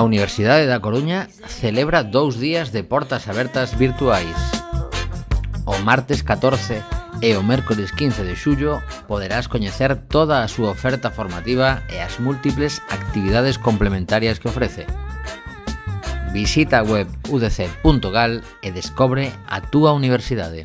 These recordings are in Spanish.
A Universidade da Coruña celebra dous días de portas abertas virtuais. O martes 14 e o mércores 15 de xullo poderás coñecer toda a súa oferta formativa e as múltiples actividades complementarias que ofrece. Visita a web udc.gal e descobre a túa universidade.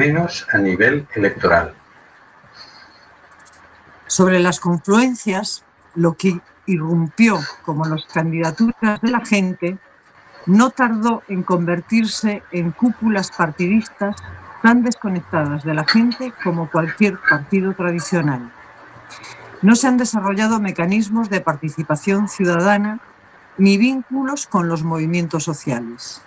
Menos a nivel electoral. Sobre las confluencias, lo que irrumpió como las candidaturas de la gente no tardó en convertirse en cúpulas partidistas tan desconectadas de la gente como cualquier partido tradicional. No se han desarrollado mecanismos de participación ciudadana ni vínculos con los movimientos sociales.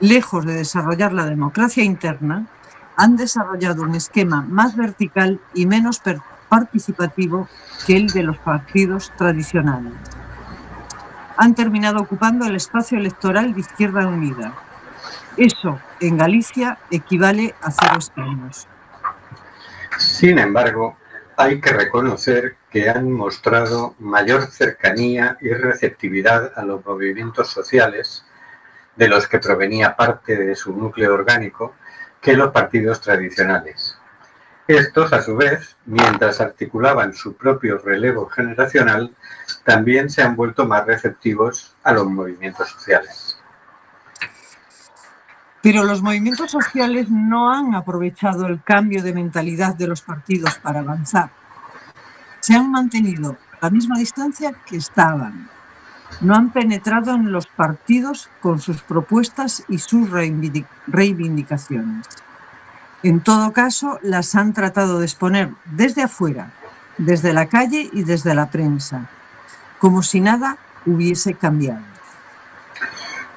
Lejos de desarrollar la democracia interna, han desarrollado un esquema más vertical y menos participativo que el de los partidos tradicionales. Han terminado ocupando el espacio electoral de Izquierda Unida. Eso, en Galicia, equivale a cero escaños. Sin embargo, hay que reconocer que han mostrado mayor cercanía y receptividad a los movimientos sociales de los que provenía parte de su núcleo orgánico que los partidos tradicionales. Estos, a su vez, mientras articulaban su propio relevo generacional, también se han vuelto más receptivos a los movimientos sociales. Pero los movimientos sociales no han aprovechado el cambio de mentalidad de los partidos para avanzar. Se han mantenido a la misma distancia que estaban. No han penetrado en los partidos con sus propuestas y sus reivindicaciones. En todo caso, las han tratado de exponer desde afuera, desde la calle y desde la prensa, como si nada hubiese cambiado.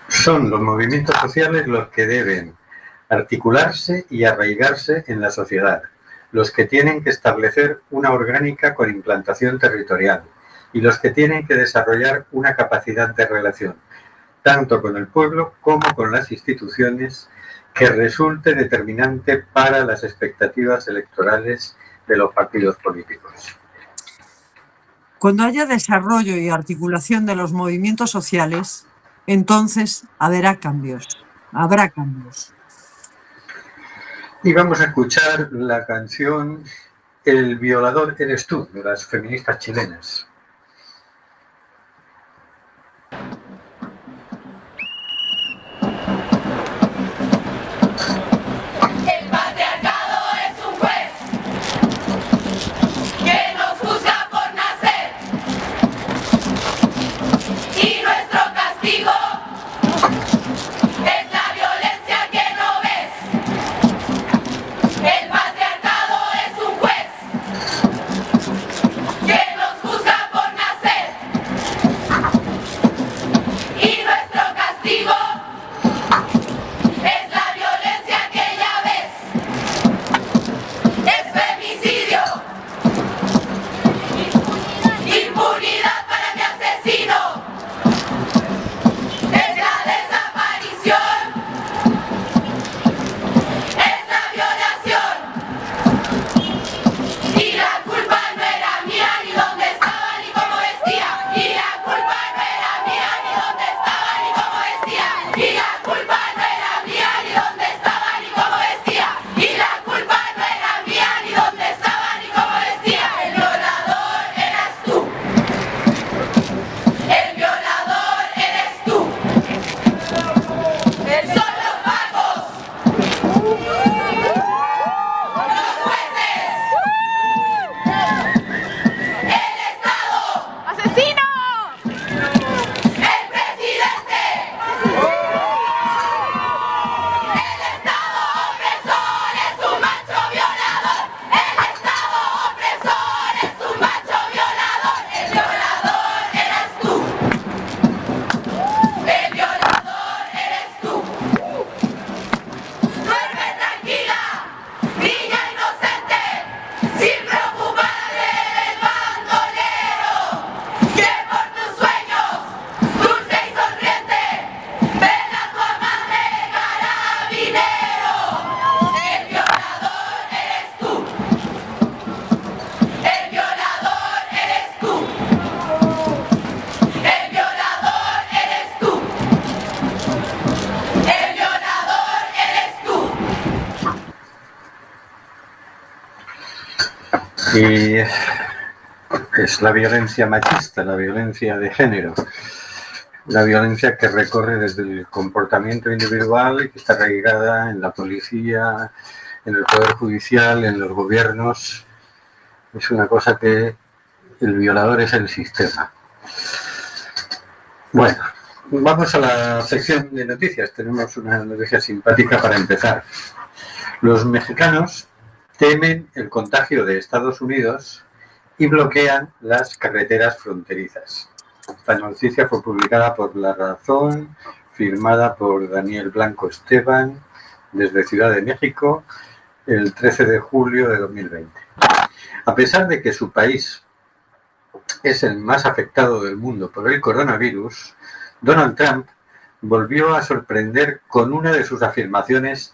Son los movimientos sociales los que deben articularse y arraigarse en la sociedad, los que tienen que establecer una orgánica con implantación territorial y los que tienen que desarrollar una capacidad de relación, tanto con el pueblo como con las instituciones, que resulte determinante para las expectativas electorales de los partidos políticos. Cuando haya desarrollo y articulación de los movimientos sociales, entonces habrá cambios, habrá cambios. Y vamos a escuchar la canción El violador eres tú, de las feministas chilenas. La violencia machista, la violencia de género. la violencia que recorre desde el comportamiento individual y que está arraigada en la policía, en el poder judicial, en los gobiernos. Es una cosa que el violador es el sistema. Bueno, vamos a la sección de noticias. Tenemos una noticia simpática para empezar. Los mexicanos temen el contagio de Estados Unidos y bloquean las carreteras fronterizas. Esta noticia fue publicada por La Razón, firmada por Daniel Blanco Esteban desde Ciudad de México el 13 de julio de 2020. A pesar de que su país es el más afectado del mundo por el coronavirus, Donald Trump volvió a sorprender con una de sus afirmaciones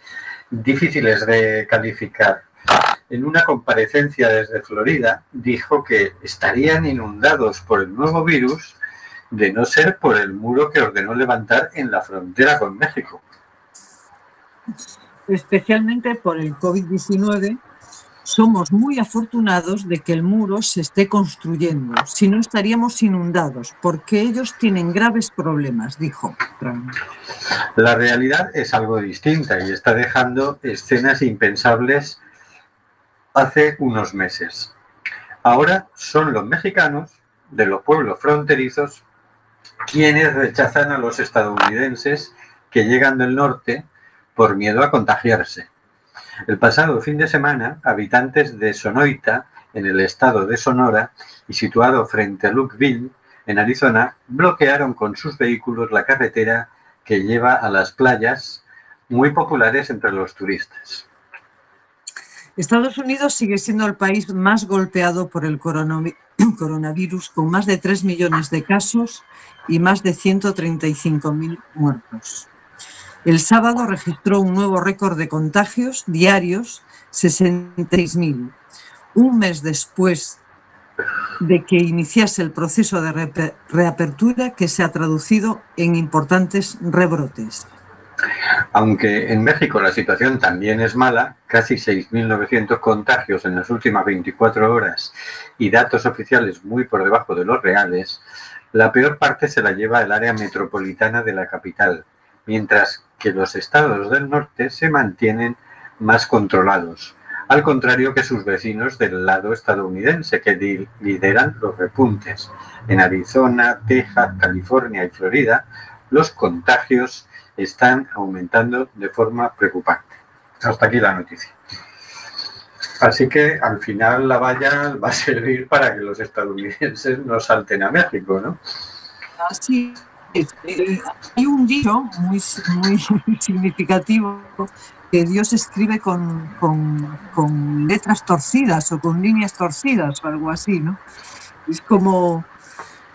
difíciles de calificar. En una comparecencia desde Florida dijo que estarían inundados por el nuevo virus de no ser por el muro que ordenó levantar en la frontera con México. Especialmente por el COVID-19, somos muy afortunados de que el muro se esté construyendo, si no estaríamos inundados, porque ellos tienen graves problemas, dijo Trump. La realidad es algo distinta y está dejando escenas impensables hace unos meses. Ahora son los mexicanos de los pueblos fronterizos quienes rechazan a los estadounidenses que llegan del norte por miedo a contagiarse. El pasado fin de semana, habitantes de Sonoita, en el estado de Sonora y situado frente a Lukeville, en Arizona, bloquearon con sus vehículos la carretera que lleva a las playas muy populares entre los turistas. Estados Unidos sigue siendo el país más golpeado por el coronavirus, con más de 3 millones de casos y más de 135.000 muertos. El sábado registró un nuevo récord de contagios diarios, 66.000. Un mes después de que iniciase el proceso de reapertura que se ha traducido en importantes rebrotes. Aunque en México la situación también es mala, casi 6.900 contagios en las últimas 24 horas y datos oficiales muy por debajo de los reales, la peor parte se la lleva el área metropolitana de la capital, mientras que los estados del norte se mantienen más controlados, al contrario que sus vecinos del lado estadounidense, que lideran los repuntes. En Arizona, Texas, California y Florida, los contagios están aumentando de forma preocupante. Hasta aquí la noticia. Así que al final la valla va a servir para que los estadounidenses no salten a México, ¿no? Así hay un dicho muy, muy significativo que Dios escribe con, con, letras torcidas o con líneas torcidas o algo así, ¿no? Es como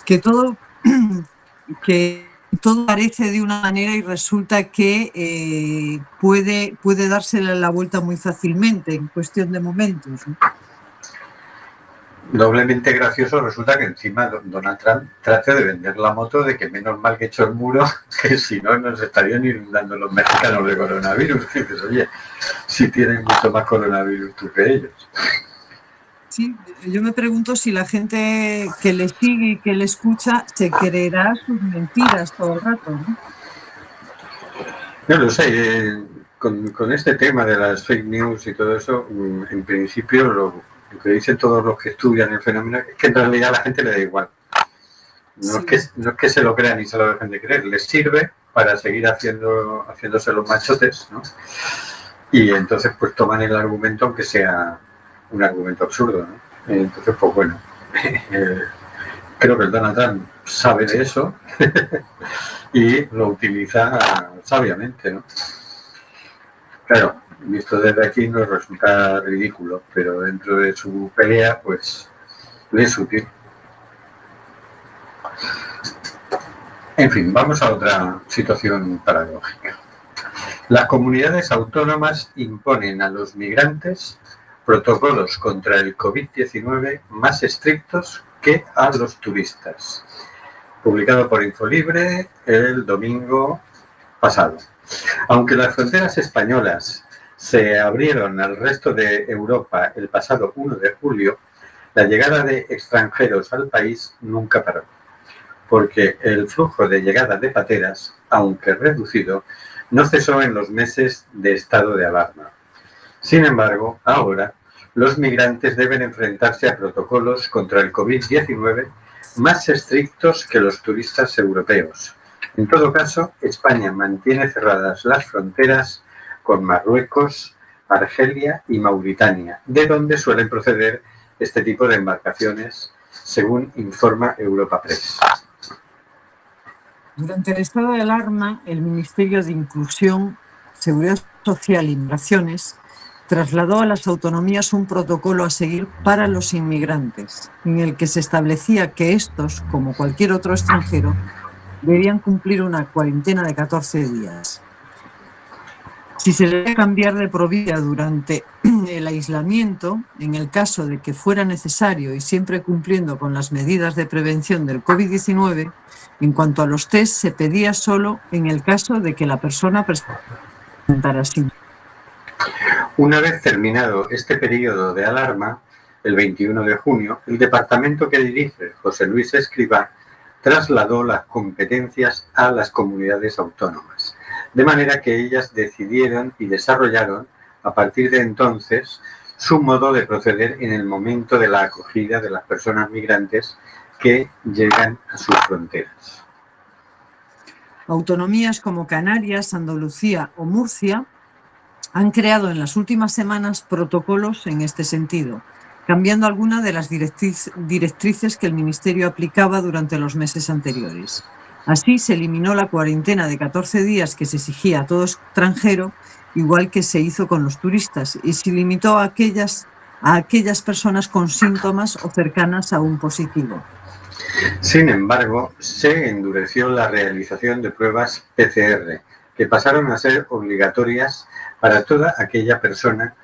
que todo, que todo parece de una manera y resulta que eh, puede, puede dársele la vuelta muy fácilmente en cuestión de momentos. doblemente gracioso resulta que encima Donald Trump trate de vender la moto de que menos mal que he hecho el muro, que si no nos estarían inundando los mexicanos de coronavirus. Que dices, oye, si tienen mucho más coronavirus tú que ellos. Sí, yo me pregunto si la gente que le sigue y que le escucha se creerá sus mentiras todo el rato, ¿no? No lo sé, eh, con, con este tema de las fake news y todo eso, mm, en principio lo lo que dicen todos los que estudian el fenómeno es que en realidad a la gente le da igual. No, es que, no es que se lo crean y se lo dejen de creer, les sirve para seguir haciendo, haciéndose los machotes, ¿no? Y entonces pues toman el argumento aunque sea un argumento absurdo, ¿no? Entonces pues bueno, creo que el Donald Trump sabe de eso y lo utiliza sabiamente, ¿no? Claro, visto desde aquí nos resulta ridículo, pero dentro de su pelea, pues es útil. En fin, vamos a otra situación paradójica. Las comunidades autónomas imponen a los migrantes protocolos contra el COVID-19 más estrictos que a los turistas. Publicado por Infolibre el domingo pasado. Aunque las fronteras españolas se abrieron al resto de Europa el pasado 1 de julio, la llegada de extranjeros al país nunca paró. porque el flujo de llegada de pateras, aunque reducido, no cesó en los meses de estado de alarma. Sin embargo, ahora los migrantes deben enfrentarse a protocolos contra el COVID-19 más estrictos que los turistas europeos. En todo caso, España mantiene cerradas las fronteras con Marruecos, Argelia y Mauritania, de donde suelen proceder este tipo de embarcaciones, según informa Europa Press. Durante el estado de alarma, el Ministerio de Inclusión, Seguridad Social y Migraciones trasladó a las autonomías un protocolo a seguir para los inmigrantes, en el que se establecía que estos, como cualquier otro extranjero, debían cumplir una cuarentena de 14 días. Si se debe cambiar de provincia durante el aislamiento, en el caso de que fuera necesario y siempre cumpliendo con las medidas de prevención del COVID-19, en cuanto a los test se pedía solo en el caso de que la persona presentara síntomas. Una vez terminado este periodo de alarma, el 21 de junio, el departamento que dirige José Luis Escribá trasladó las competencias a las comunidades autónomas, de manera que ellas decidieron y desarrollaron a partir de entonces su modo de proceder en el momento de la acogida de las personas migrantes que llegan a sus fronteras. Autonomías como Canarias, Andalucía o Murcia han creado en las últimas semanas protocolos en este sentido, cambiando algunas de las directrices que el Ministerio aplicaba durante los meses anteriores. Así se eliminó la cuarentena de 14 días que se exigía a todo extranjero, igual que se hizo con los turistas, y se limitó a aquellas, a aquellas personas con síntomas o cercanas a un positivo. Sin embargo, se endureció la realización de pruebas PCR, que pasaron a ser obligatorias para toda aquella persona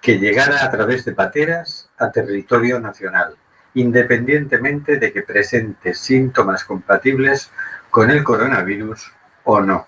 que llegara a través de pateras a territorio nacional, independientemente de que presente síntomas compatibles con el coronavirus o no.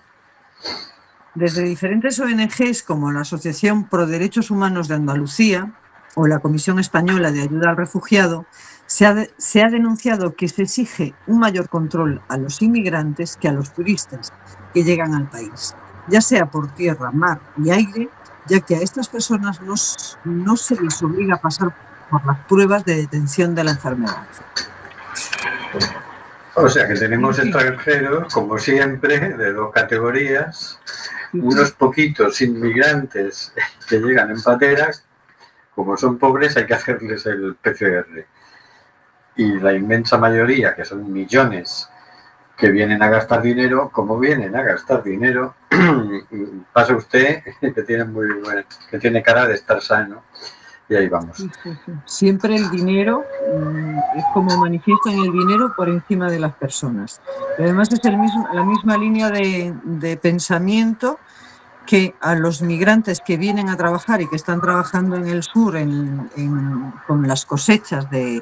Desde diferentes ONGs como la Asociación Pro Derechos Humanos de Andalucía o la Comisión Española de Ayuda al Refugiado, se ha, se ha, denunciado que se exige un mayor control a los inmigrantes que a los turistas que llegan al país ya sea por tierra, mar y aire, ya que a estas personas no, no se les obliga a pasar por las pruebas de detención de la enfermedad. O sea que tenemos extranjeros, como siempre, de dos categorías, unos poquitos inmigrantes que llegan en pateras, como son pobres hay que hacerles el PCR. Y la inmensa mayoría, que son millones que vienen a gastar dinero, como vienen a gastar dinero, pasa usted que tiene muy que tiene cara de estar sano y ahí vamos. Siempre el dinero mm, es como manifiestan el dinero por encima de las personas. además es la misma línea de, pensamiento que a los migrantes que vienen a trabajar y que están trabajando en el sur con las cosechas de,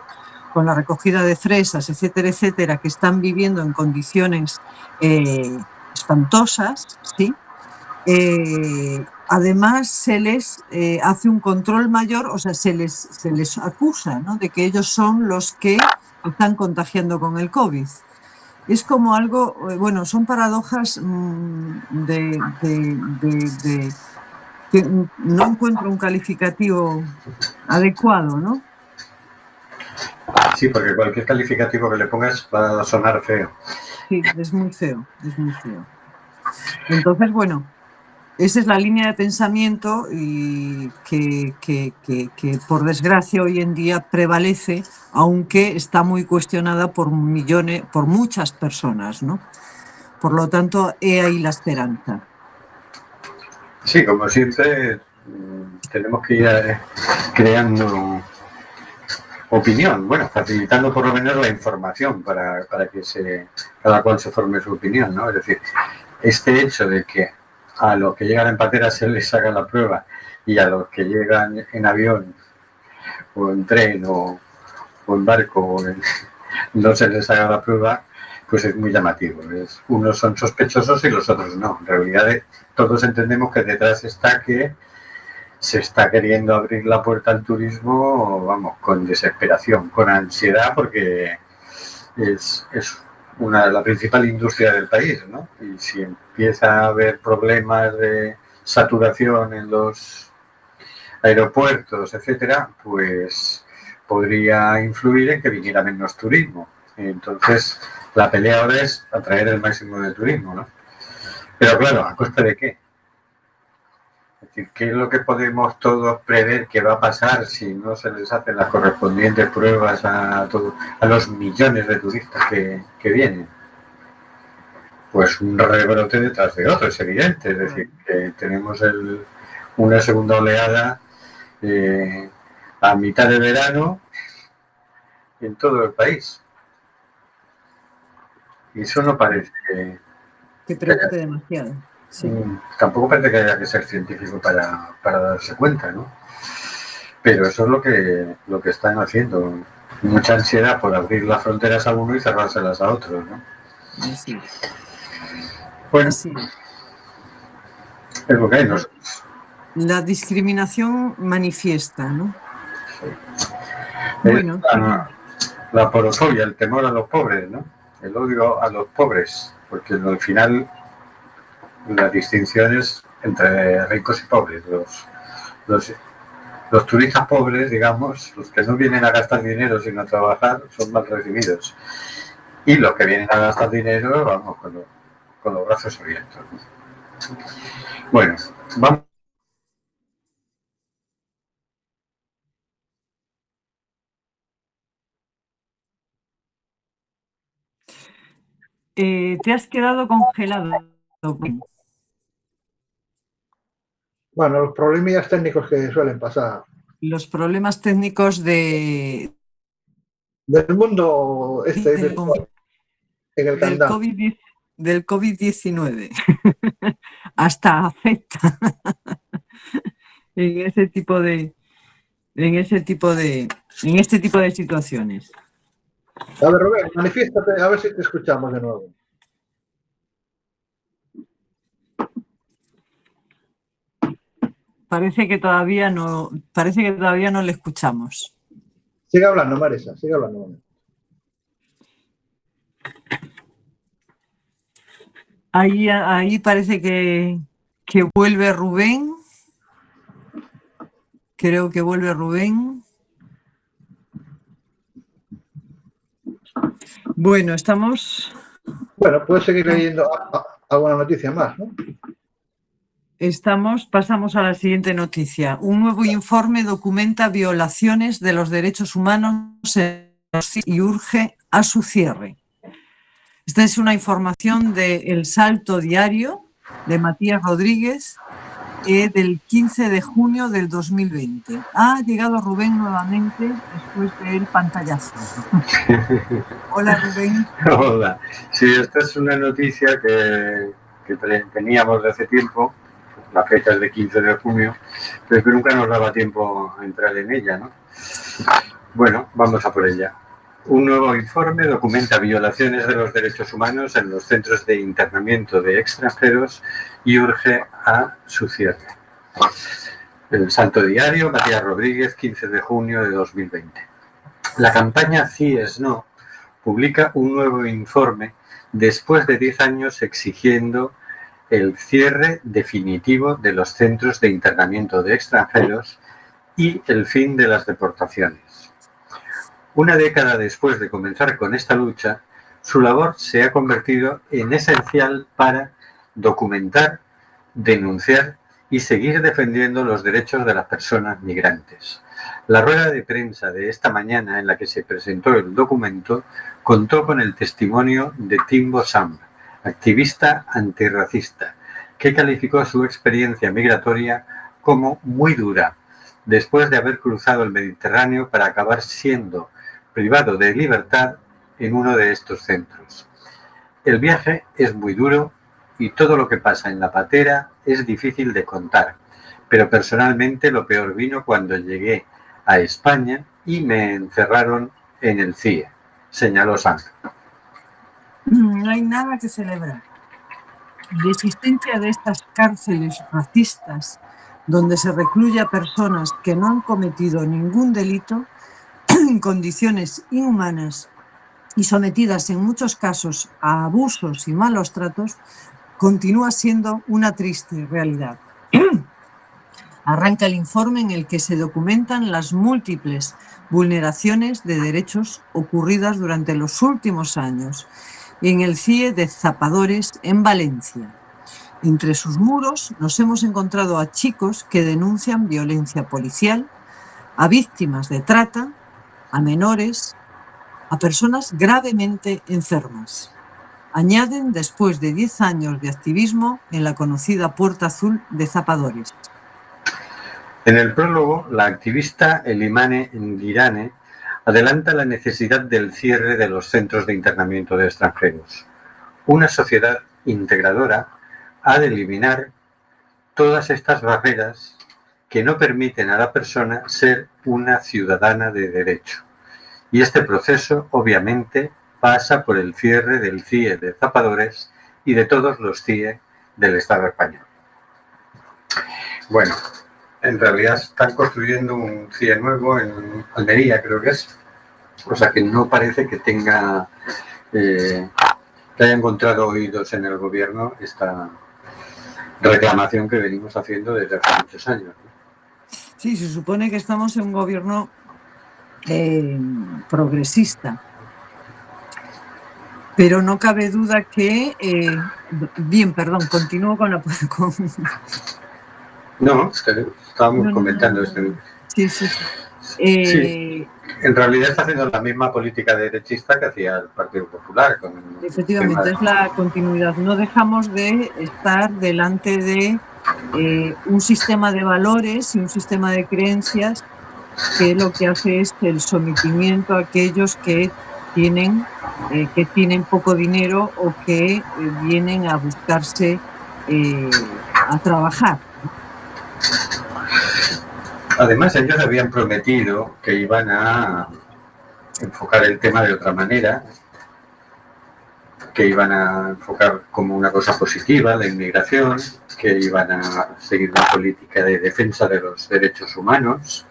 con la recogida de fresas, etcétera, etcétera, que están viviendo en condiciones eh, espantosas, ¿sí? Eh, además se les eh, hace un control mayor, o sea, se les, se les acusa ¿no? de que ellos son los que están contagiando con el COVID. Es como algo, bueno, son paradojas mm, de, de que no encuentro un calificativo adecuado, ¿no? Sí, porque cualquier calificativo que le pongas va a sonar feo. Sí, es muy feo, es muy feo. Entonces, bueno, esa es la línea de pensamiento y que, por desgracia hoy en día prevalece, aunque está muy cuestionada por millones, por muchas personas, ¿no? Por lo tanto, he ahí la esperanza. Sí, como siempre, tenemos que ir eh, creando opinión, bueno, facilitando por lo menos la información para, que se, cada cual se forme su opinión, ¿no? Es decir, este hecho de que a los que llegan en patera se les haga la prueba y a los que llegan en avión o en tren o, en barco no se les haga la prueba, pues es muy llamativo. unos son sospechosos y los otros no. En realidad todos entendemos que detrás está que se está queriendo abrir la puerta al turismo, vamos, con desesperación, con ansiedad, porque es, una, la principal industria del país, ¿no? Y si empieza a haber problemas de saturación en los aeropuertos, etcétera, pues podría influir en que viniera menos turismo. Entonces, la pelea ahora es atraer el máximo de turismo, ¿no? Pero claro, ¿a costa de qué? ¿Qué es lo que podemos todos prever que va a pasar si no se les hacen las correspondientes pruebas a, todo, a los millones de turistas que, que vienen? Pues un rebrote detrás de otro, es evidente. Es decir, que tenemos el, una segunda oleada eh, a mitad de verano en todo el país. Y eso no parece que preocupe demasiado. Sí. Mm, Tampoco parece que haya que ser científico para, para darse cuenta, ¿no? Pero eso es lo que, lo que están haciendo. Mucha ansiedad por abrir las fronteras a uno y cerrárselas a otro, ¿no? Es. Bueno, Así es. lo que hay. ¿no? La discriminación manifiesta, ¿no? Es Bueno. la, la porofobia, el temor a los pobres, ¿no? El odio a los pobres, porque al final la distinción es entre ricos y pobres. Los, los, los turistas pobres, digamos, los que no vienen a gastar dinero sino a trabajar, son mal recibidos. Y los que vienen a gastar dinero, vamos, con, lo- con los brazos abiertos. ¿no? Bueno, vamos. Eh, te has quedado congelado. Bueno, los problemillas técnicos que suelen pasar. Los problemas técnicos de, Del mundo este del, virtual, en el del candado. COVID, del COVID-19. Hasta afecta en ese tipo de en ese tipo de en este tipo de situaciones. A ver, Rubén, manifiéstate, a ver si te escuchamos de nuevo. Parece que todavía no parece que todavía no le escuchamos. Sigue hablando, Marisa, sigue hablando. Ahí, ahí parece que, que vuelve Rubén. Creo que vuelve Rubén. Bueno, estamos, Bueno, puedes seguir leyendo alguna noticia más, ¿no? Estamos, pasamos a la siguiente noticia. Un nuevo informe documenta violaciones de los derechos humanos y urge a su cierre. Esta es una información de El Salto Diario de Matías Rodríguez eh, del 15 de junio del 2020. Ha llegado Rubén nuevamente después del pantallazo. Hola Rubén. Hola. Sí, esta es una noticia que, que teníamos de hace tiempo, la fecha es de 15 de junio, pero que nunca nos daba tiempo a entrar en ella, ¿no? Bueno, vamos a por ella. Un nuevo informe documenta violaciones de los derechos humanos en los centros de internamiento de extranjeros y urge a su cierre. El Salto Diario, Matías Rodríguez, 15 de junio de 2020. La campaña CIES No publica un nuevo informe después de 10 años exigiendo el cierre definitivo de los centros de internamiento de extranjeros y el fin de las deportaciones. Una década después de comenzar con esta lucha, su labor se ha convertido en esencial para documentar, denunciar y seguir defendiendo los derechos de las personas migrantes. La rueda de prensa de esta mañana en la que se presentó el documento contó con el testimonio de Timbo Sam, activista antirracista, que calificó su experiencia migratoria como muy dura, después de haber cruzado el Mediterráneo para acabar siendo privado de libertad en uno de estos centros. El viaje es muy duro y todo lo que pasa en la patera es difícil de contar, pero personalmente lo peor vino cuando llegué a España y me encerraron en el CIE, señaló Sam. No hay nada que celebrar. La existencia de estas cárceles racistas donde se recluye a personas que no han cometido ningún delito en condiciones inhumanas y sometidas en muchos casos a abusos y malos tratos, continúa siendo una triste realidad. Arranca el informe en el que se documentan las múltiples vulneraciones de derechos ocurridas durante los últimos años en el CIE de Zapadores en Valencia. Entre sus muros nos hemos encontrado a chicos que denuncian violencia policial, a víctimas de trata, a menores, a personas gravemente enfermas. Añaden después de 10 años de activismo en la conocida Puerta Azul de Zapadores. En el prólogo, la activista Elimane Ndirane adelanta la necesidad del cierre de los centros de internamiento de extranjeros. Una sociedad integradora ha de eliminar todas estas barreras que no permiten a la persona ser una ciudadana de derecho. Y este proceso, obviamente, pasa por el cierre del CIE de Zapadores y de todos los CIE del Estado español. Bueno, en realidad están construyendo un CIE nuevo en Almería, creo que es, o sea que no parece que tenga, eh, que haya encontrado oídos en el gobierno esta reclamación que venimos haciendo desde hace muchos años. Sí, se supone que estamos en un gobierno eh, progresista. Pero no cabe duda que, eh, bien, perdón, continúo con la... Con... No, estábamos comentando esto. Sí, sí, sí. Eh, en realidad está haciendo la misma política derechista que hacía el Partido Popular. efectivamente, es la continuidad. No dejamos de estar delante de un sistema de valores y un sistema de creencias que lo que hace es el sometimiento a aquellos que tienen, eh, que tienen poco dinero o que eh, vienen a buscarse eh, a trabajar. Además, ellos habían prometido que iban a enfocar el tema de otra manera, que iban a enfocar como una cosa positiva la inmigración, que iban a seguir una política de defensa de los derechos humanos,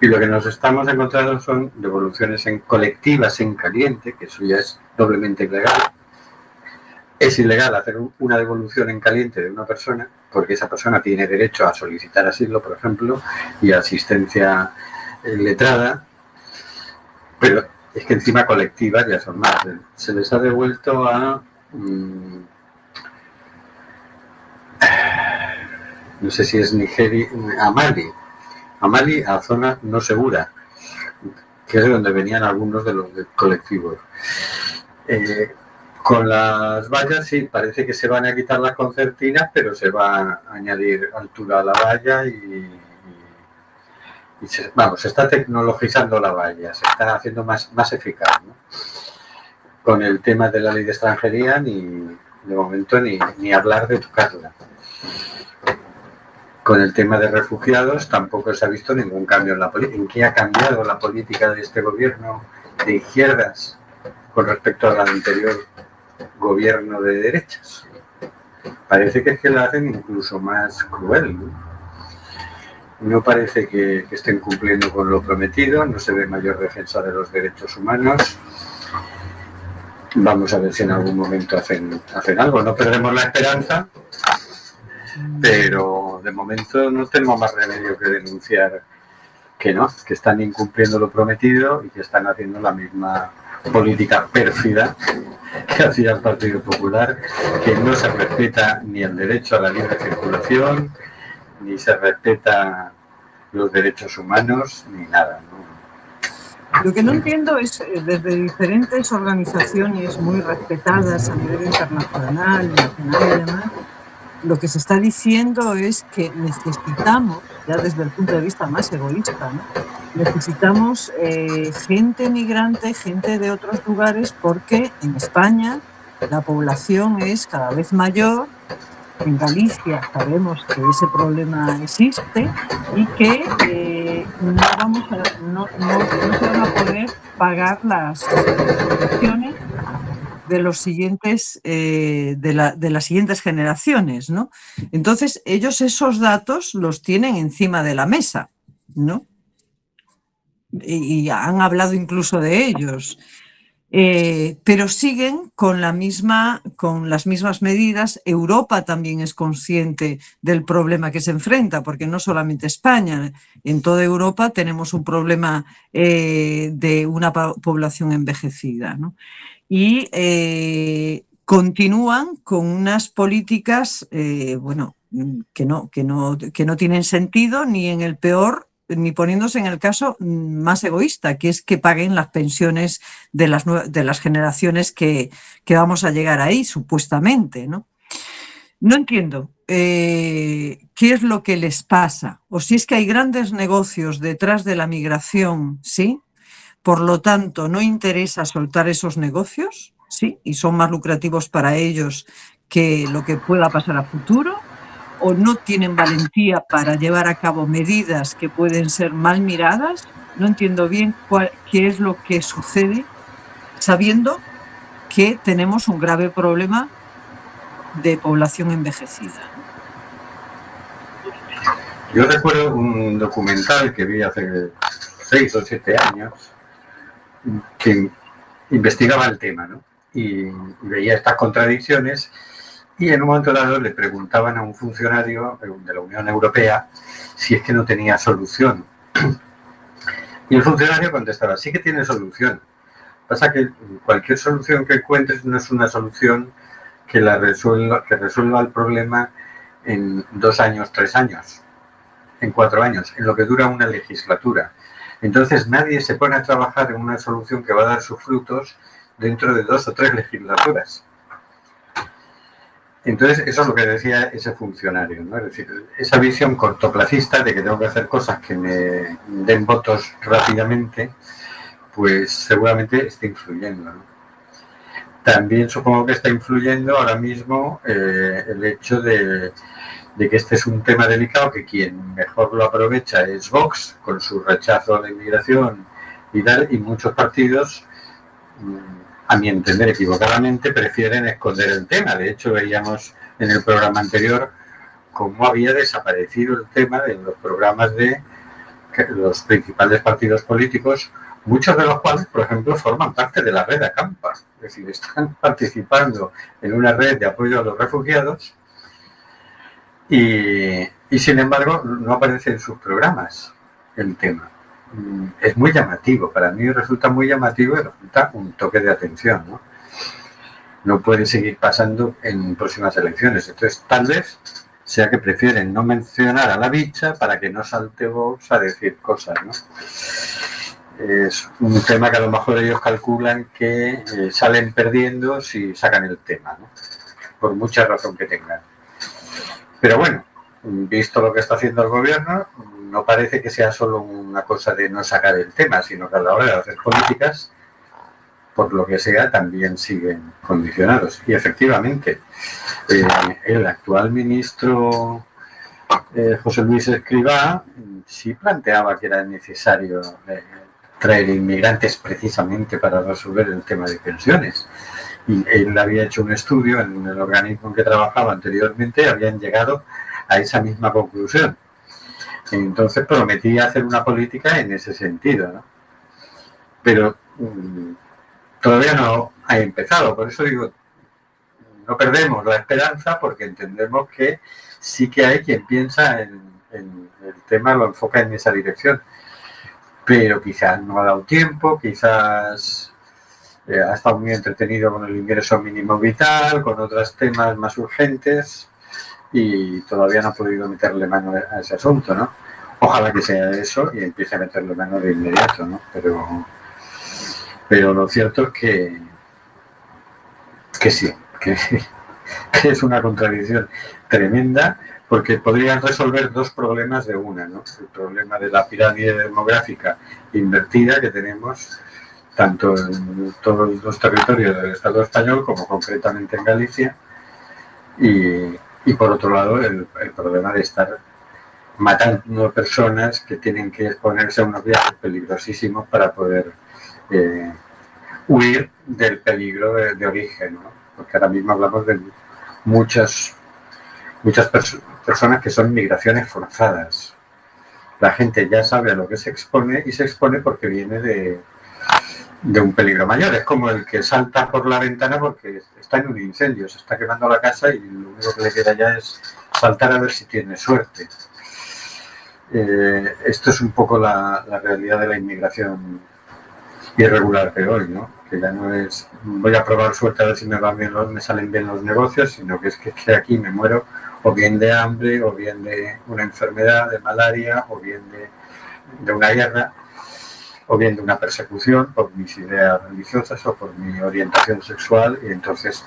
y lo que nos estamos encontrando son devoluciones en colectivas en caliente, que eso ya es doblemente ilegal. Es ilegal hacer una devolución en caliente de una persona porque esa persona tiene derecho a solicitar asilo, por ejemplo, y asistencia letrada, pero es que encima colectivas ya son más. Se les ha devuelto a... Mm, no sé si es Nigeria, a Mali, a Mali, a zona no segura, que es de donde venían algunos de los colectivos. Eh, con las vallas sí, parece que se van a quitar las concertinas, pero se va a añadir altura a la valla y, se, vamos, se está tecnologizando la valla, se está haciendo más, más eficaz. Con el tema de la ley de extranjería, ni de momento ni, ni hablar de tocarla. Con el tema de refugiados tampoco se ha visto ningún cambio en la política. ¿En qué ha cambiado la política de este gobierno de izquierdas con respecto al anterior gobierno de derechas? Parece que es que la hacen incluso más cruel. No, parece que, estén cumpliendo con lo prometido, no se ve mayor defensa de los derechos humanos. Vamos a ver si en algún momento hacen, hacen algo. No perdemos la esperanza, pero de momento no tenemos más remedio que denunciar que no, que están incumpliendo lo prometido y que están haciendo la misma política pérfida que hacía el Partido Popular, que no se respeta ni el derecho a la libre circulación, ni se respeta los derechos humanos, ni nada. Lo que no entiendo es, eh, desde diferentes organizaciones muy respetadas a nivel internacional, nacional y demás, lo que se está diciendo es que necesitamos, ya desde el punto de vista más egoísta, necesitamos eh, gente migrante, gente de otros lugares, porque en España la población es cada vez mayor, en Galicia sabemos que ese problema existe y que eh, no, vamos a, no, no, se van a poder pagar las pensiones de los siguientes, eh, de, las siguientes generaciones, ¿no? Entonces, ellos esos datos los tienen encima de la mesa, ¿no? Y, han hablado incluso de ellos. Eh, pero siguen con, la misma, con las mismas medidas. Europa también es consciente del problema que se enfrenta, porque no solamente España, en toda Europa tenemos un problema eh, de una población envejecida. Y eh, continúan con unas políticas, bueno, que no, que, no, que no tienen sentido ni en el peor ni poniéndose en el caso más egoísta, que es que paguen las pensiones de las, de las generaciones que, vamos a llegar ahí, supuestamente. No, no entiendo eh, qué es lo que les pasa, o si es que hay grandes negocios detrás de la migración, ¿sí? Por lo tanto, no interesa soltar esos negocios, ¿sí? Y son más lucrativos para ellos que lo que pueda pasar a futuro o no tienen valentía para llevar a cabo medidas que pueden ser mal miradas. No entiendo bien qué es lo que sucede, sabiendo que tenemos un grave problema de población envejecida. Yo recuerdo un documental que vi hace seis o siete años que investigaba el tema ¿no? y veía estas contradicciones y en un momento dado le preguntaban a un funcionario de la Unión Europea si es que no tenía solución. Y el funcionario contestaba, sí que tiene solución. Pasa que cualquier solución que encuentres no es una solución que, la resuelva, que resuelva el problema en dos años, tres años, en cuatro años, en lo que dura una legislatura. Entonces nadie se pone a trabajar en una solución que va a dar sus frutos dentro de dos o tres legislaturas. Entonces, eso es lo que decía ese funcionario, ¿no? Es decir, esa visión cortoplacista de que tengo que hacer cosas que me den votos rápidamente, pues seguramente está influyendo, También supongo que está influyendo ahora mismo eh, el hecho de, que este es un tema delicado, que quien mejor lo aprovecha es Vox, con su rechazo a la inmigración y tal, y muchos partidos mm, a mi entender equivocadamente, prefieren esconder el tema. De hecho, veíamos en el programa anterior cómo había desaparecido el tema de los programas de los principales partidos políticos, muchos de los cuales, por ejemplo, forman parte de la red Acampa, es decir, están participando en una red de apoyo a los refugiados y, sin embargo no aparece en sus programas el tema. Mm, es muy llamativo. Para mí resulta muy llamativo y resulta un toque de atención. ¿no? no puede seguir pasando en próximas elecciones. Entonces, tal vez sea que prefieren no mencionar a la bicha para que no salte Vox a decir cosas. ¿no? Es un tema que a lo mejor ellos calculan que eh, salen perdiendo si sacan el tema, ¿no? por mucha razón que tengan. Pero bueno, visto lo que está haciendo el gobierno, no parece que sea solo una cosa de no sacar el tema, sino que a la hora de hacer políticas, por lo que sea, también siguen condicionados. Y efectivamente, eh, el actual ministro eh, José Luis Escribá sí planteaba que era necesario eh, traer inmigrantes precisamente para resolver el tema de pensiones. Y él había hecho un estudio en el organismo en que trabajaba anteriormente, habían llegado a esa misma conclusión. Entonces prometí hacer una política en ese sentido, ¿no? Pero mm, todavía no ha empezado, por eso digo, no perdemos la esperanza porque entendemos que sí que hay quien piensa en, el tema, lo enfoca en esa dirección, pero quizás no ha dado tiempo, quizás eh, ha estado muy entretenido con el ingreso mínimo vital, con otros temas más urgentes y todavía no ha podido meterle mano a ese asunto, ¿no? Ojalá que sea eso y empiece a meterle mano de inmediato, ¿no? Pero, pero lo cierto es que, que sí, que, es una contradicción tremenda porque podrían resolver dos problemas de una, ¿no? El problema de la pirámide demográfica invertida que tenemos tanto en todos los territorios del Estado español como concretamente en Galicia y, y por otro lado, el, problema de estar matando personas que tienen que exponerse a unos viajes peligrosísimos para poder eh, huir del peligro de, origen, porque ahora mismo hablamos de muchas, muchas personas que son migraciones forzadas. La gente ya sabe a lo que se expone y se expone porque viene de, de un peligro mayor. Es como el que salta por la ventana porque está en un incendio, se está quemando la casa y lo único que le queda ya es saltar a ver si tiene suerte. Eh, esto es un poco la, realidad de la inmigración irregular de hoy, ¿no? Que ya no es voy a probar suerte a ver si me van bien me salen bien los negocios, sino que es que, aquí me muero o bien de hambre, o bien de una enfermedad, de malaria, o bien de, de una guerra o bien de una persecución por mis ideas religiosas o por mi orientación sexual y entonces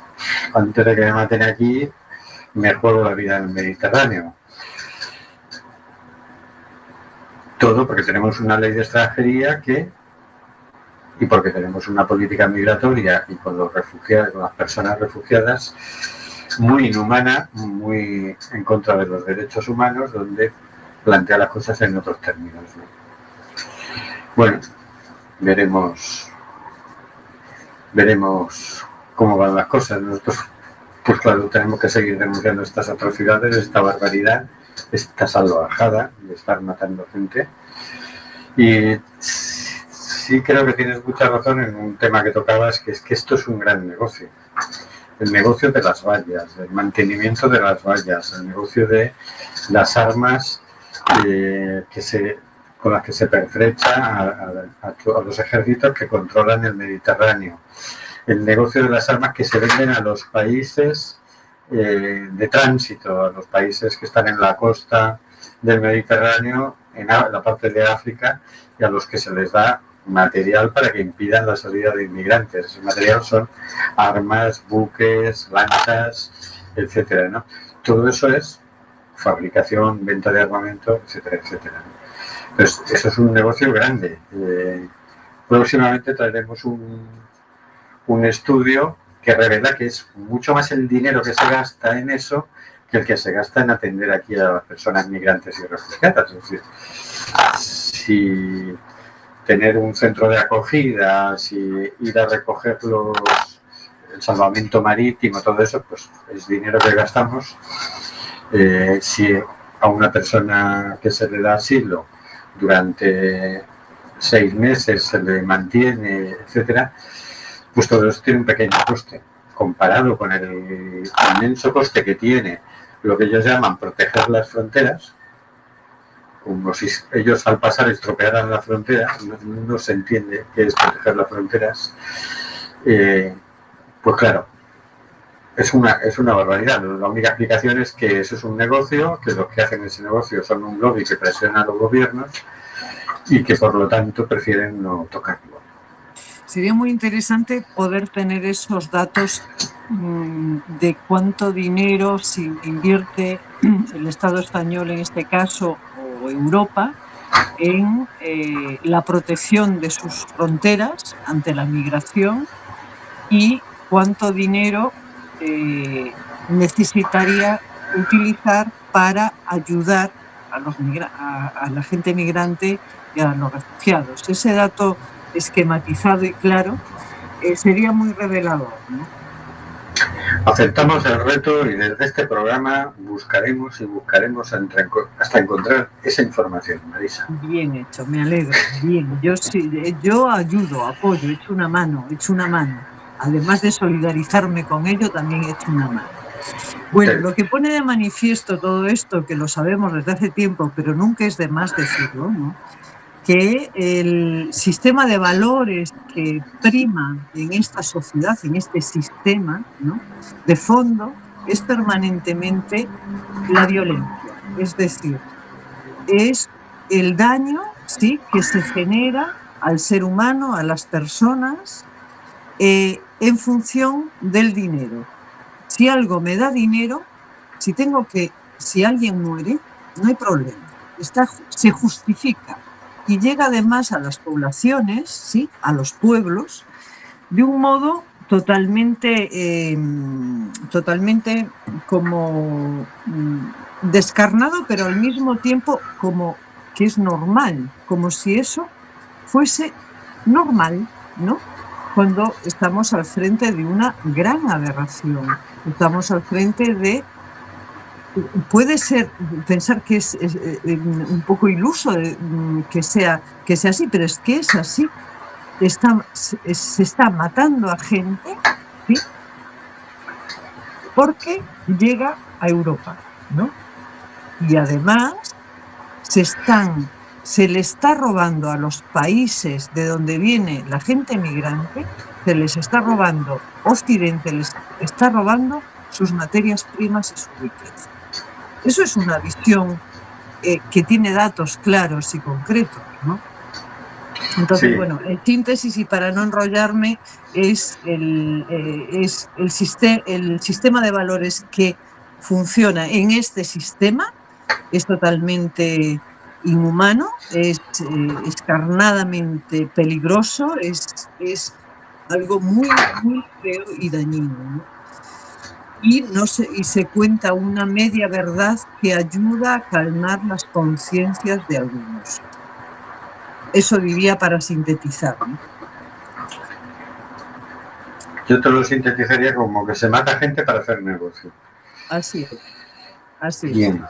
antes de que me maten aquí me juego la vida en el Mediterráneo. Todo porque tenemos una ley de extranjería que y porque tenemos una política migratoria y con los refugiados, con las personas refugiadas muy inhumana, muy en contra de los derechos humanos, donde plantea las cosas en otros términos. Bueno, veremos veremos cómo van las cosas. Nosotros, pues claro, tenemos que seguir denunciando estas atrocidades, esta barbaridad, esta salvajada de estar matando gente. Y sí creo que tienes mucha razón en un tema que tocabas, que es que esto es un gran negocio. El negocio de las vallas, el mantenimiento de las vallas, el negocio de las armas eh, que se con las que se pertrecha a, los ejércitos que controlan el Mediterráneo. El negocio de las armas que se venden a los países eh, de tránsito, a los países que están en la costa del Mediterráneo, en la parte de África, y a los que se les da material para que impidan la salida de inmigrantes. Ese material son armas, buques, lanchas, etcétera. Todo eso es fabricación, venta de armamento, etcétera, etcétera. Pues eso es un negocio grande. Eh, próximamente traeremos un, un estudio que revela que es mucho más el dinero que se gasta en eso que el que se gasta en atender aquí a las personas migrantes y refugiadas. Es decir, si tener un centro de acogida, si ir a recoger los, el salvamento marítimo, todo eso, pues es dinero que gastamos. Eh, si a una persona que se le da asilo durante seis meses se le mantiene, etcétera, pues todo eso tiene un pequeño coste. Comparado con el inmenso coste que tiene lo que ellos llaman proteger las fronteras, como si ellos al pasar estropearan la frontera, no, se entiende qué es proteger las fronteras, eh, pues claro, es una, es una barbaridad. La única explicación es que eso es un negocio, que los que hacen ese negocio son un lobby que presiona a los gobiernos y que por lo tanto prefieren no tocarlo. Sería muy interesante poder tener esos datos mm, de cuánto dinero invierte el Estado español en este caso o Europa en eh, la protección de sus fronteras ante la migración y cuánto dinero eh, necesitaría utilizar para ayudar a, los a, la gente migrante y a los refugiados. Ese dato esquematizado y claro eh, sería muy revelador. Aceptamos el reto y desde este programa buscaremos y buscaremos hasta encontrar esa información, Marisa. Bien hecho, me alegro. Bien, yo sí, yo ayudo, apoyo, echo una mano, echo una mano además de solidarizarme con ello, también he hecho una mano. Bueno, lo que pone de manifiesto todo esto, que lo sabemos desde hace tiempo, pero nunca es de más decirlo, ¿no? que el sistema de valores que prima en esta sociedad, en este sistema, ¿no? de fondo, es permanentemente la violencia. Es decir, es el daño ¿sí? que se genera al ser humano, a las personas, eh, en función del dinero. Si algo me da dinero, si tengo que, si alguien muere, no hay problema. Está, se justifica y llega además a las poblaciones, ¿sí? a los pueblos, de un modo totalmente, em, totalmente como mm, descarnado, pero al mismo tiempo como que es normal, como si eso fuese normal, ¿no? Cuando estamos al frente de una gran aberración. Estamos al frente de... Puede ser pensar que es, eh, un poco iluso que sea, que sea así, pero es que es así. está, se, se está matando a gente ¿sí? porque llega a Europa, ¿no? Y además se están se le está robando a los países de donde viene la gente migrante, se les está robando, Occidente les está robando sus materias primas y su riqueza. Eso es una visión eh, que tiene datos claros y concretos, ¿no? Entonces, Sí. bueno, en síntesis y para no enrollarme, es el, eh, es el, el sistema de valores que funciona en este sistema, es totalmente inhumano, es eh, escarnadamente peligroso, es, es algo muy, muy feo y dañino. ¿no? Y, no se, y se cuenta una media verdad que ayuda a calmar las conciencias de algunos. Eso diría para sintetizar. ¿no? Yo te lo sintetizaría como que se mata gente para hacer negocio. Así es. Así es. Bien.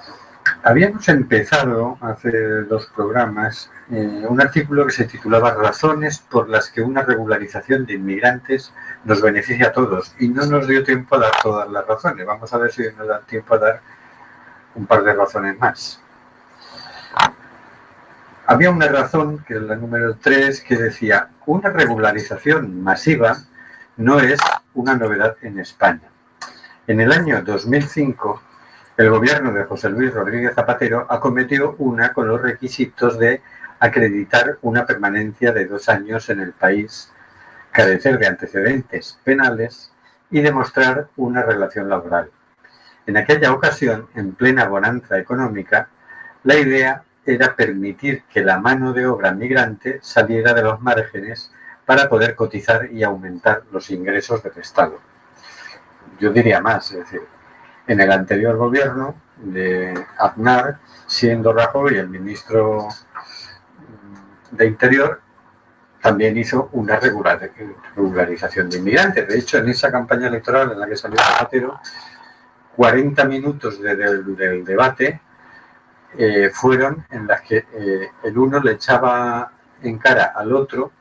Habíamos empezado hace dos programas eh, un artículo que se titulaba Razones por las que una regularización de inmigrantes nos beneficia a todos. Y no nos dio tiempo a dar todas las razones. Vamos a ver si nos da tiempo a dar un par de razones más. Había una razón, que es la número 3, que decía, una regularización masiva no es una novedad en España. En el año 2005, el gobierno de José Luis Rodríguez Zapatero acometió una con los requisitos de acreditar una permanencia de dos años en el país, carecer de antecedentes penales y demostrar una relación laboral. En aquella ocasión, en plena bonanza económica, la idea era permitir que la mano de obra migrante saliera de los márgenes para poder cotizar y aumentar los ingresos del Estado. Yo diría más, es decir, en el anterior gobierno de Aznar, siendo Rajoy el ministro de Interior, también hizo una regular- regularización de inmigrantes. De hecho, en esa campaña electoral en la que salió Zapatero, 40 minutos de- del, debate eh, fueron en las que eh, el uno le echaba en cara al otro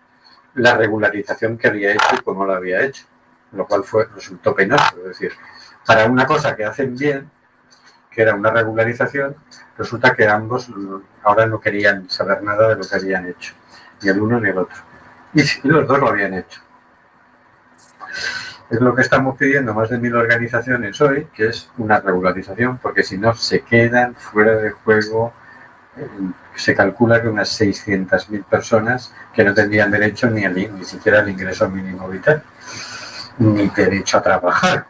la regularización que había hecho y cómo lo había hecho, lo cual fue, resultó penoso. Es decir, para una cosa que hacen bien, que era una regularización, resulta que ambos ahora no querían saber nada de lo que habían hecho, ni el uno ni el otro. Y los dos lo habían hecho. Es lo que estamos pidiendo más de mil organizaciones hoy, que es una regularización, porque si no se quedan fuera de juego. Se calcula que unas 600.000 personas que no tendrían derecho ni, ni siquiera al ingreso mínimo vital, ni derecho a trabajar,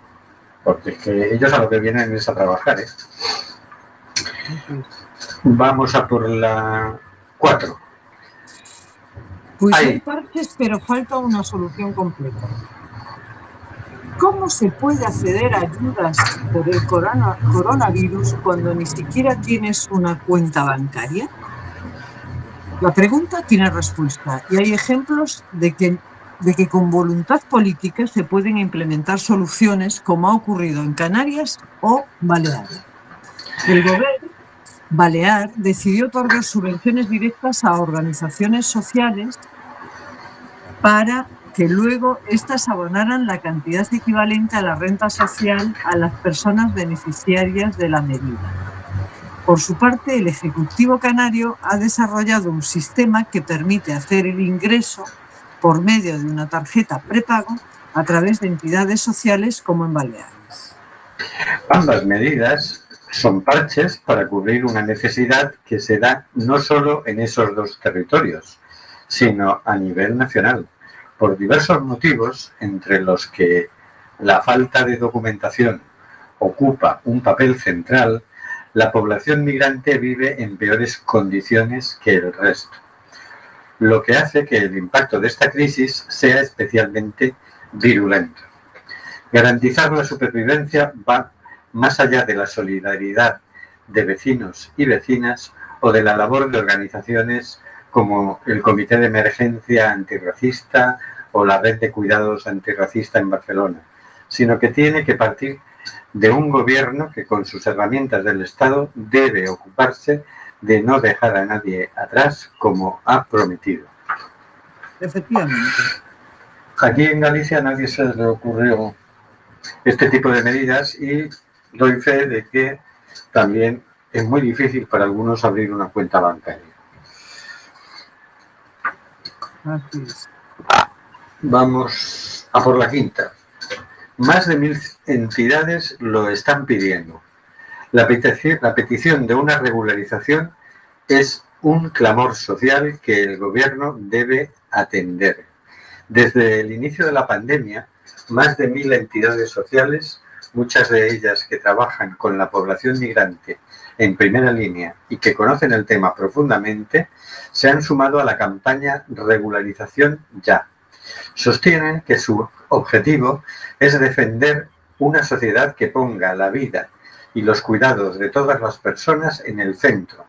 porque es que ellos a lo que vienen es a trabajar. ¿eh? Vamos a por la 4. Pues Ahí. hay parches, pero falta una solución completa. ¿Cómo se puede acceder a ayudas por el corona- coronavirus cuando ni siquiera tienes una cuenta bancaria? La pregunta tiene respuesta y hay ejemplos de que, de que con voluntad política se pueden implementar soluciones como ha ocurrido en Canarias o Baleares. El gobierno Balear decidió otorgar subvenciones directas a organizaciones sociales para que luego éstas abonaran la cantidad equivalente a la renta social a las personas beneficiarias de la medida. Por su parte, el Ejecutivo Canario ha desarrollado un sistema que permite hacer el ingreso por medio de una tarjeta prepago a través de entidades sociales como en Baleares. Ambas medidas son parches para cubrir una necesidad que se da no solo en esos dos territorios, sino a nivel nacional, por diversos motivos, entre los que la falta de documentación ocupa un papel central, la población migrante vive en peores condiciones que el resto, lo que hace que el impacto de esta crisis sea especialmente virulento. Garantizar la supervivencia va más allá de la solidaridad de vecinos y vecinas o de la labor de organizaciones como el Comité de Emergencia Antirracista o la Red de Cuidados Antirracista en Barcelona, sino que tiene que partir de un gobierno que con sus herramientas del Estado debe ocuparse de no dejar a nadie atrás como ha prometido. efectivamente. Aquí en Galicia a nadie se le ocurrió este tipo de medidas y doy fe de que también es muy difícil para algunos abrir una cuenta bancaria. Vamos a por la quinta. Más de mil entidades lo están pidiendo. La petición, de una regularización es un clamor social que el gobierno debe atender. Desde el inicio de la pandemia, más de mil entidades sociales, muchas de ellas que trabajan con la población migrante en primera línea y que conocen el tema profundamente, se han sumado a la campaña Regularización Ya. Sostienen que su objetivo es defender una sociedad que ponga la vida y los cuidados de todas las personas en el centro,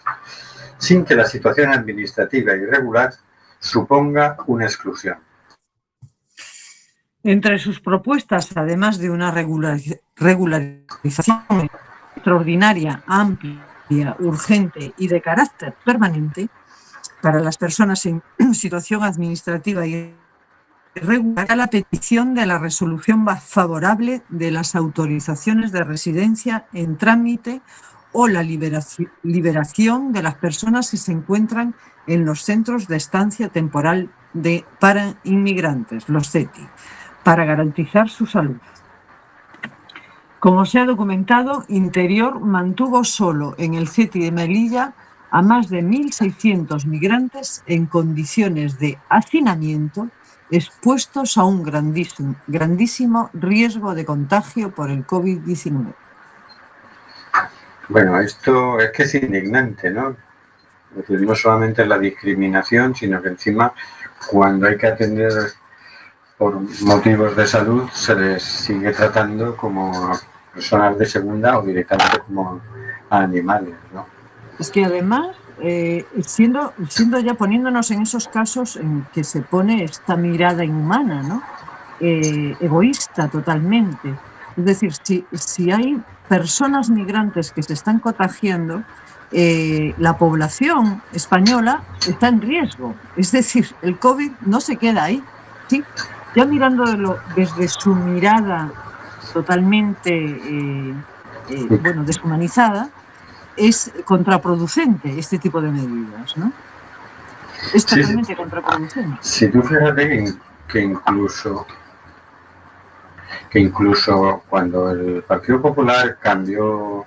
sin que la situación administrativa irregular suponga una exclusión. Entre sus propuestas, además de una regularización extraordinaria, amplia, urgente y de carácter permanente para las personas en situación administrativa irregular, la petición de la resolución favorable de las autorizaciones de residencia en trámite o la liberación de las personas que se encuentran en los centros de estancia temporal de, para inmigrantes, los CETI para garantizar su salud. Como se ha documentado, Interior mantuvo solo en el CETI de Melilla a más de 1.600 migrantes en condiciones de hacinamiento expuestos a un grandísimo, grandísimo riesgo de contagio por el COVID-19. Bueno, esto es que es indignante, ¿no? No solamente la discriminación, sino que encima cuando hay que atender por motivos de salud se les sigue tratando como personas de segunda o directamente como animales, ¿no? Es que además, eh, siendo, siendo ya poniéndonos en esos casos en que se pone esta mirada inhumana, ¿no? Eh, egoísta totalmente. Es decir, si, si hay personas migrantes que se están contagiando, eh, la población española está en riesgo. Es decir, el COVID no se queda ahí. ¿sí? ya mirándolo desde su mirada totalmente eh, eh, bueno, deshumanizada, es contraproducente este tipo de medidas, ¿no? Es totalmente contraproducente. Si tú fíjate que incluso que incluso cuando el Partido Popular cambió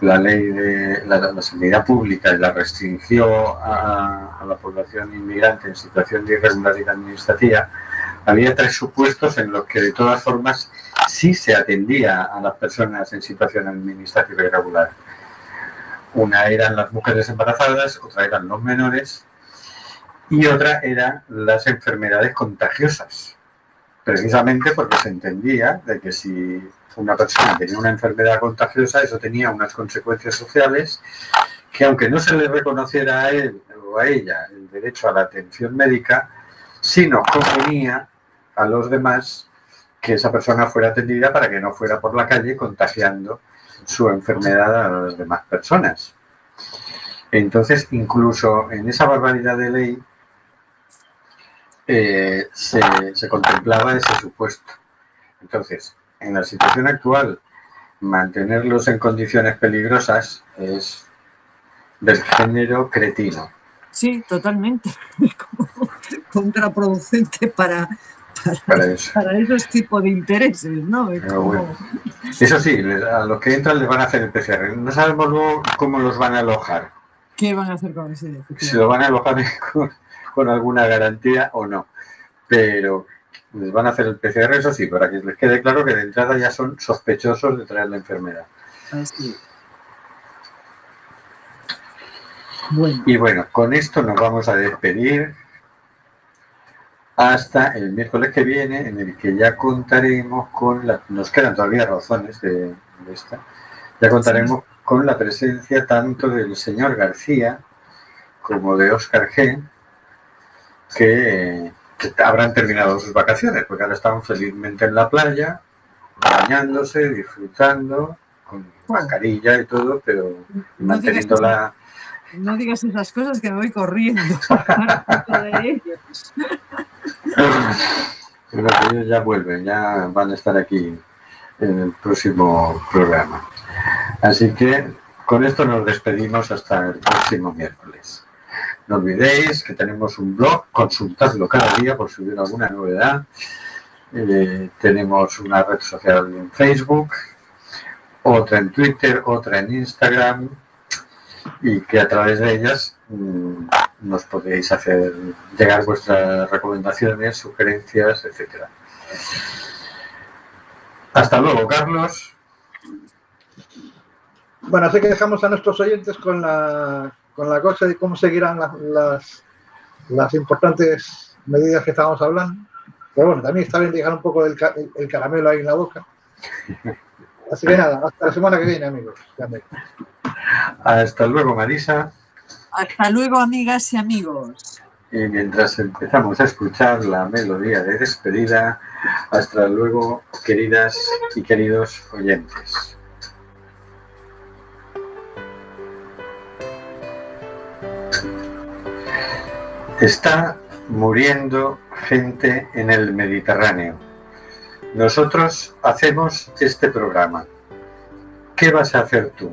la ley de la, sanidad pública y la restringió a, a, la población inmigrante en situación de irregularidad administrativa, había tres supuestos en los que de todas formas sí se atendía a las personas en situación administrativa irregular. Una eran las mujeres embarazadas, otra eran los menores y otra eran las enfermedades contagiosas. Precisamente porque se entendía de que si una persona tenía una enfermedad contagiosa, eso tenía unas consecuencias sociales que aunque no se le reconociera a él o a ella el derecho a la atención médica, sí nos convenía a los demás que esa persona fuera atendida para que no fuera por la calle contagiando su enfermedad a las demás personas. Entonces, incluso en esa barbaridad de ley eh, se, se contemplaba ese supuesto. Entonces, en la situación actual, mantenerlos en condiciones peligrosas es del género cretino. Sí, totalmente. contraproducente para, para, esos tipos de intereses, ¿no? Eso sí, a los que entran les van a hacer el PCR. No sabemos luego cómo los van a alojar. ¿Qué van a hacer con ese? Si lo van a alojar con, alguna garantía o no. Pero les van a hacer el PCR, eso sí, para que les quede claro que de entrada ya son sospechosos de traer la enfermedad. Así. Y bueno, con esto nos vamos a despedir hasta el miércoles que viene, en el que ya contaremos con la, nos quedan todavía razones de, esta, ya contaremos con la presencia tanto del señor García como de Oscar G, que, habrán terminado sus vacaciones, porque ahora están felizmente en la playa, bañándose, disfrutando, con mascarilla y todo, pero manteniendo la... No digas esas cosas que me voy corriendo. Pero ellos ya vuelven, ya van a estar aquí en el próximo programa. Así que con esto nos despedimos hasta el próximo miércoles. No olvidéis que tenemos un blog, consultadlo cada día por si hubiera alguna novedad. Eh, tenemos una red social en Facebook, otra en Twitter, otra en Instagram y que a través de ellas nos podéis hacer llegar vuestras recomendaciones, sugerencias, etcétera. Hasta luego, Carlos. Bueno, así que dejamos a nuestros oyentes con la, con la cosa de cómo seguirán las, las, las importantes medidas que estábamos hablando. Pero bueno, también está bien dejar un poco del el, el caramelo ahí en la boca. Así que nada, hasta la semana que viene, amigos. Hasta luego, Marisa. Hasta luego, amigas y amigos. Y mientras empezamos a escuchar la melodía de despedida, hasta luego, queridas y queridos oyentes. Está muriendo gente en el Mediterráneo. Nosotros hacemos este programa. ¿Qué vas a hacer tú?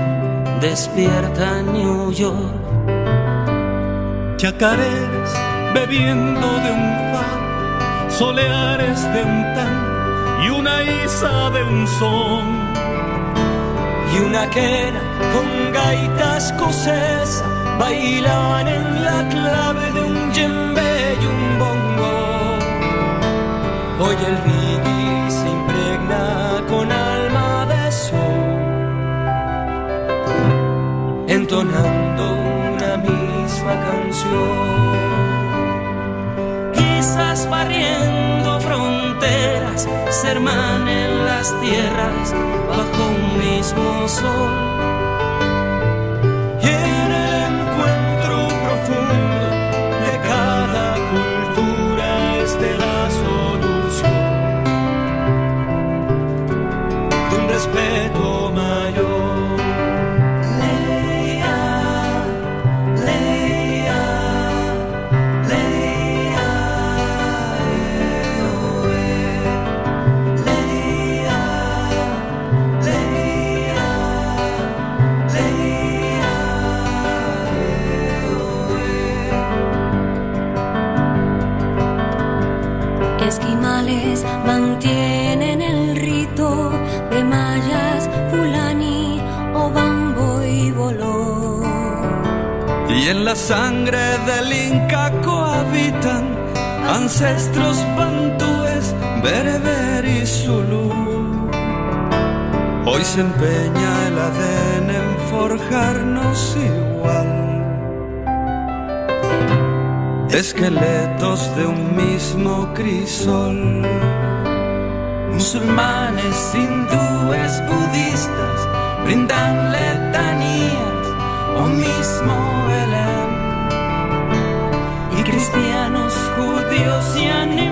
despierta New York. Chacareras bebiendo de un far, soleares de un tan y una isa de un son. Y una quena con gaita escocesa bailaban en la clave de un djembe y un bongo. Hoy el entonando una misma canción. Quizás barriendo fronteras, se hermanen las tierras bajo un mismo sol. En la sangre del Inca cohabitan ancestros bantúes, bereber y zulú. Hoy se empeña el ADN en forjarnos igual. Esqueletos de un mismo crisol. Musulmanes, hindúes, budistas brindan letanías o mismo Belén. Y cristianos, judíos y animales